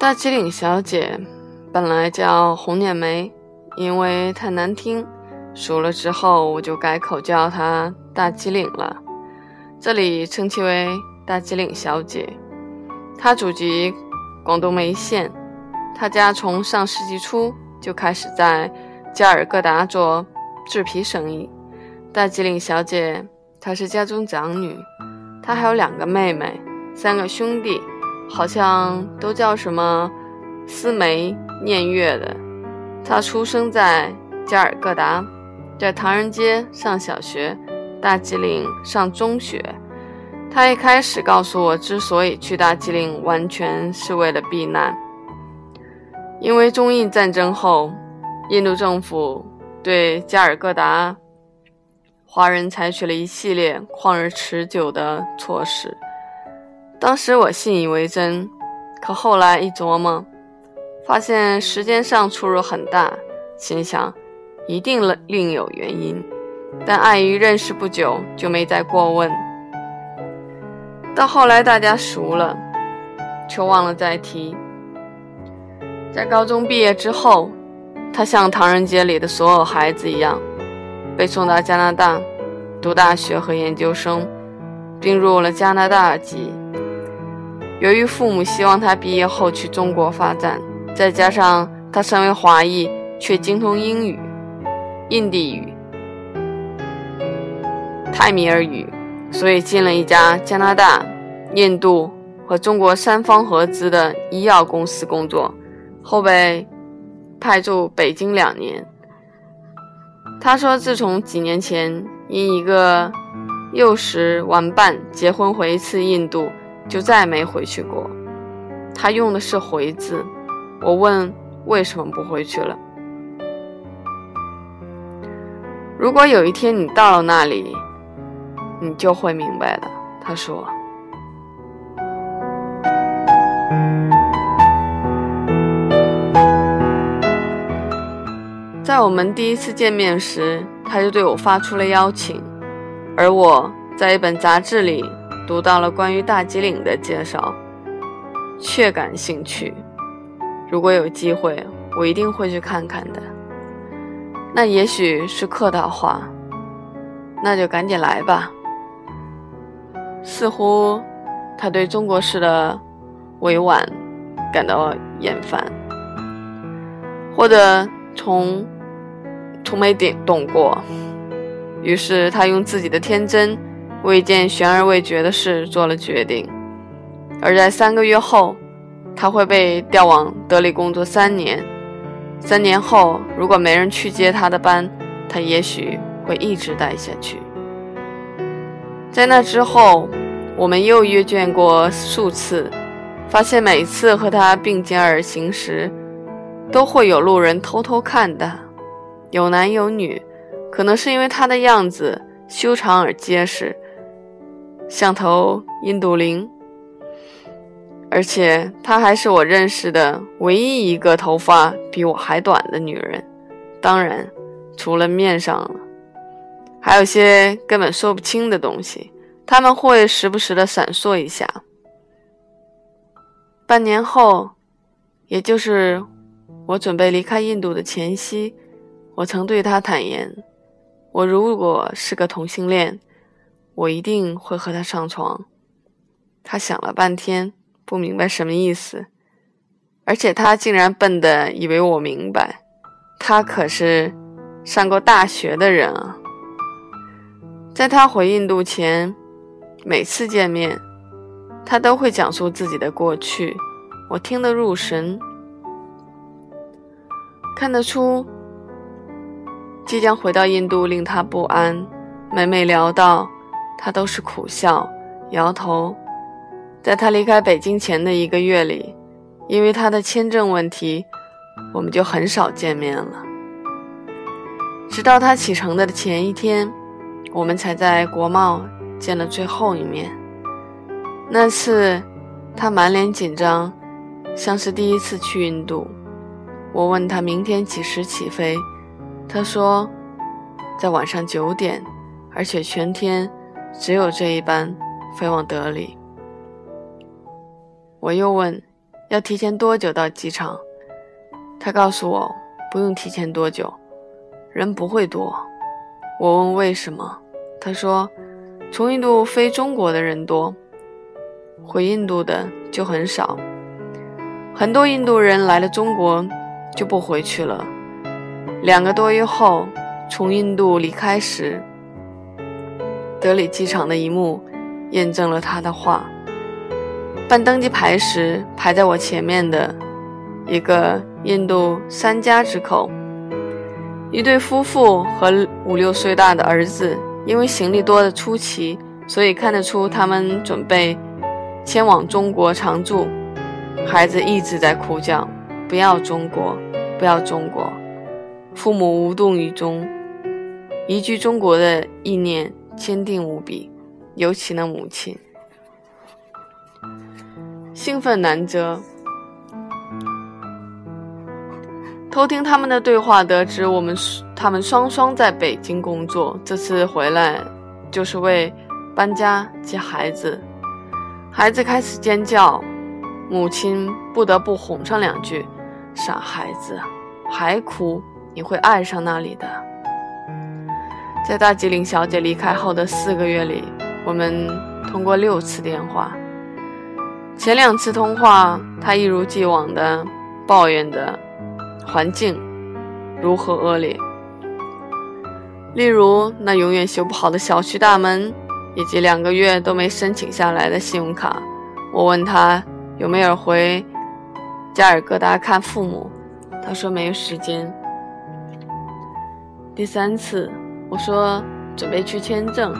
大吉岭小姐本来叫红脸梅，因为太难听，熟了之后我就改口叫她大吉岭了。这里称其为大吉岭小姐。她祖籍广东梅县，她家从上世纪初就开始在加尔各答做制皮生意。大吉岭小姐她是家中长女，她还有两个妹妹，三个兄弟。好像都叫什么思梅念月的。他出生在加尔各答，在唐人街上小学，大吉岭上中学。他一开始告诉我，之所以去大吉岭，完全是为了避难，因为中印战争后，印度政府对加尔各答华人采取了一系列旷日持久的措施。当时我信以为真，可后来一琢磨，发现时间上出入很大，心想一定另有原因，但碍于认识不久，就没再过问。到后来大家熟了，却忘了再提。在高中毕业之后，他像唐人街里的所有孩子一样，被送到加拿大读大学和研究生，并入了加拿大籍。由于父母希望他毕业后去中国发展，再加上他身为华裔却精通英语、印地语、泰米尔语，所以进了一家加拿大、印度和中国三方合资的医药公司工作，后被派驻北京两年。他说，自从几年前因一个幼时玩伴结婚回一次印度。就再也没回去过。他用的是“回”字。我问为什么不回去了。如果有一天你到了那里，你就会明白的。他说。在我们第一次见面时，他就对我发出了邀请，而我在一本杂志里。读到了关于大吉岭的介绍，确感兴趣。如果有机会，我一定会去看看的。那也许是客套话，那就赶紧来吧。似乎他对中国式的委婉感到厌烦，或者从从没懂懂过。于是他用自己的天真。为一件悬而未决的事做了决定，而在三个月后，他会被调往德里工作三年。三年后，如果没人去接他的班，他也许会一直待下去。在那之后，我们又约见过数次，发现每次和他并肩而行时，都会有路人偷偷看他，有男有女，可能是因为他的样子修长而结实。像头印度羚，而且她还是我认识的唯一一个头发比我还短的女人。当然，除了面上，还有些根本说不清的东西，他们会时不时的闪烁一下。半年后，也就是我准备离开印度的前夕，我曾对她坦言：我如果是个同性恋。我一定会和他上床。他想了半天，不明白什么意思，而且他竟然笨的以为我明白。他可是上过大学的人啊！在他回印度前，每次见面，他都会讲述自己的过去，我听得入神。看得出，即将回到印度令他不安。每每聊到。他都是苦笑，摇头。在他离开北京前的一个月里，因为他的签证问题，我们就很少见面了。直到他启程的前一天，我们才在国贸见了最后一面。那次，他满脸紧张，像是第一次去印度。我问他明天几时起飞，他说，在晚上九点，而且全天。只有这一班飞往德里。我又问：“要提前多久到机场？他告诉我不用提前多久，人不会多。我问为什么，他说从印度飞中国的人多，回印度的就很少。很多印度人来了中国就不回去了。两个多月后从印度离开时，德里机场的一幕验证了他的话。办登机牌时，排在我前面的一个印度三家之口，一对夫妇和五六岁大的儿子，因为行李多的出奇，所以看得出他们准备迁往中国常住。孩子一直在哭叫：“不要中国，不要中国！”父母无动于衷，移居中国的意念坚定无比，尤其那母亲。兴奋难遮。偷听他们的对话，得知我们他们双双在北京工作，这次回来就是为搬家接孩子。孩子开始尖叫，母亲不得不哄上两句：“傻孩子，还哭，你会爱上那里的。”在大吉岭小姐离开后的四个月里，我们通过六次电话。前两次通话，他一如既往地抱怨着环境如何恶劣，例如那永远修不好的小区大门，以及两个月都没申请下来的信用卡。我问他有没有回加尔各答看父母，他说没有时间。第三次，我说准备去签证，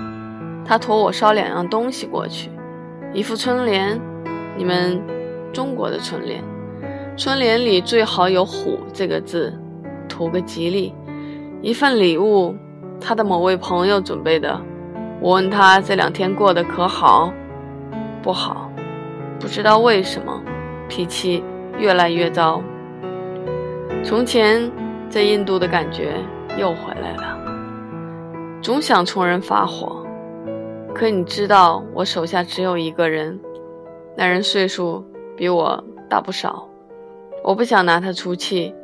他托我捎两样东西过去，一副春联。你们中国的春联，春联里最好有“虎”这个字，图个吉利。一份礼物，他的某位朋友准备的。我问他这两天过得可好？不好，不知道为什么，脾气越来越糟。从前在印度的感觉又回来了，总想冲人发火。可你知道，我手下只有一个人。那人岁数比我大不少，我不想拿他出气。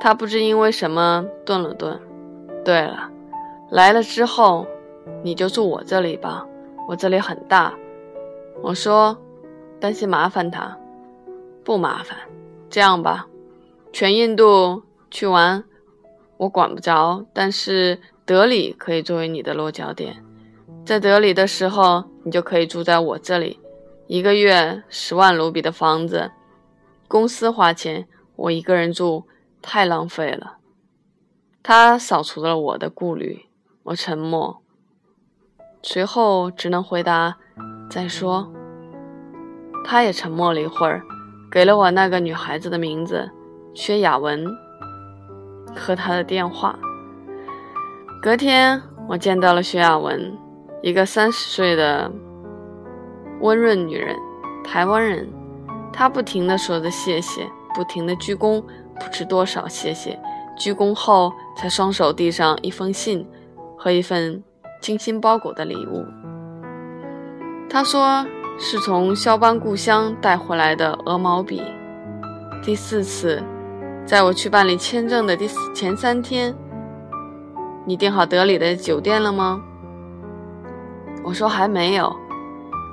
他不知因为什么顿了顿。对了，来了之后你就住我这里吧，我这里很大。我说，担心麻烦他，不麻烦。这样吧，全印度去玩，我管不着，但是德里可以作为你的落脚点。在德里的时候，你就可以住在我这里。一个月十万卢比的房子，公司花钱，我一个人住太浪费了。他扫除了我的顾虑，我沉默，随后只能回答再说。他也沉默了一会儿，给了我那个女孩子的名字薛雅文和她的电话。隔天，我见到了薛雅文，一个三十岁的。温润女人，台湾人，她不停地说着谢谢，不停地鞠躬，不知多少谢谢。鞠躬后，才双手递上一封信和一份精心包裹的礼物。她说是从肖邦故乡带回来的鹅毛笔。第四次，在我去办理签证的第四前三天，你订好德里的酒店了吗？我说还没有。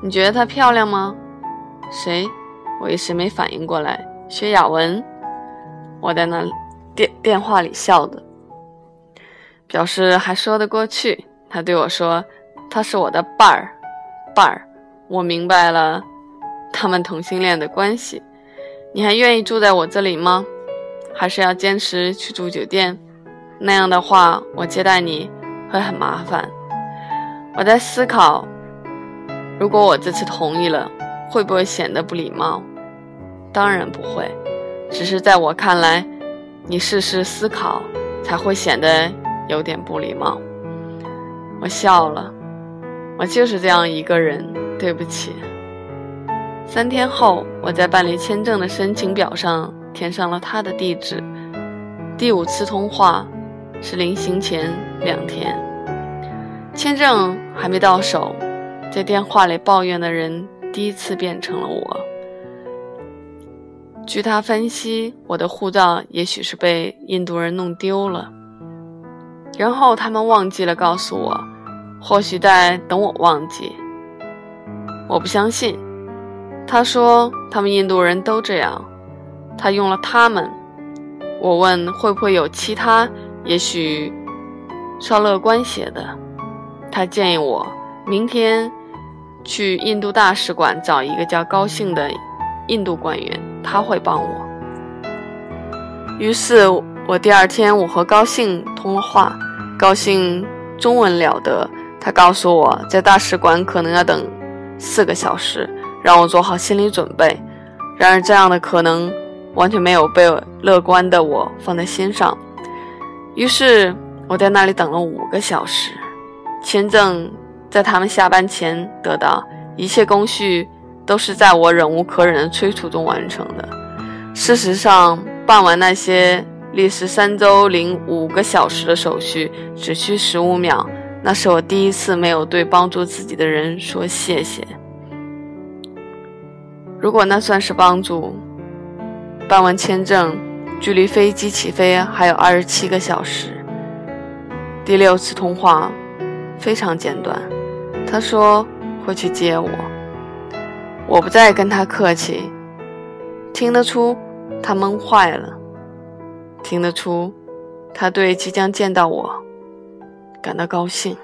你觉得她漂亮吗？谁？我一时没反应过来。薛雅文，我在那电电话里笑的，表示还说得过去。他对我说：“他是我的伴儿，伴儿。”我明白了，他们同性恋的关系。你还愿意住在我这里吗？还是要坚持去住酒店？那样的话，我接待你会很麻烦。我在思考。如果我这次同意了，会不会显得不礼貌？当然不会，只是在我看来，你事事思考才会显得有点不礼貌。我笑了，我就是这样一个人，对不起。三天后，我在办理签证的申请表上填上了他的地址。第五次通话是临行前两天，签证还没到手。在电话里抱怨的人，第一次变成了我。据他分析，我的护照也许是被印度人弄丢了，然后他们忘记了告诉我，或许在等我忘记。我不相信。他说他们印度人都这样。他用了他们。我问会不会有其他，也许稍乐观些的。他建议我明天去印度大使馆找一个叫高兴的印度官员。他会帮我。于是我第二天我和高兴通了话，高兴中文了得，他告诉我在大使馆可能要等四个小时，让我做好心理准备。然而这样的可能完全没有被乐观的我放在心上。于是我在那里等了五个小时，签证在他们下班前得到，一切工序。都是在我忍无可忍的催促中完成的。事实上，办完那些历时三周零五个小时的手续只需十五秒。那是我第一次没有对帮助自己的人说谢谢。如果那算是帮助，办完签证，距离飞机起飞还有二十七个小时。第六次通话非常简短，他说会去接我。我不再跟他客气，听得出他闷坏了，听得出他对即将见到我感到高兴。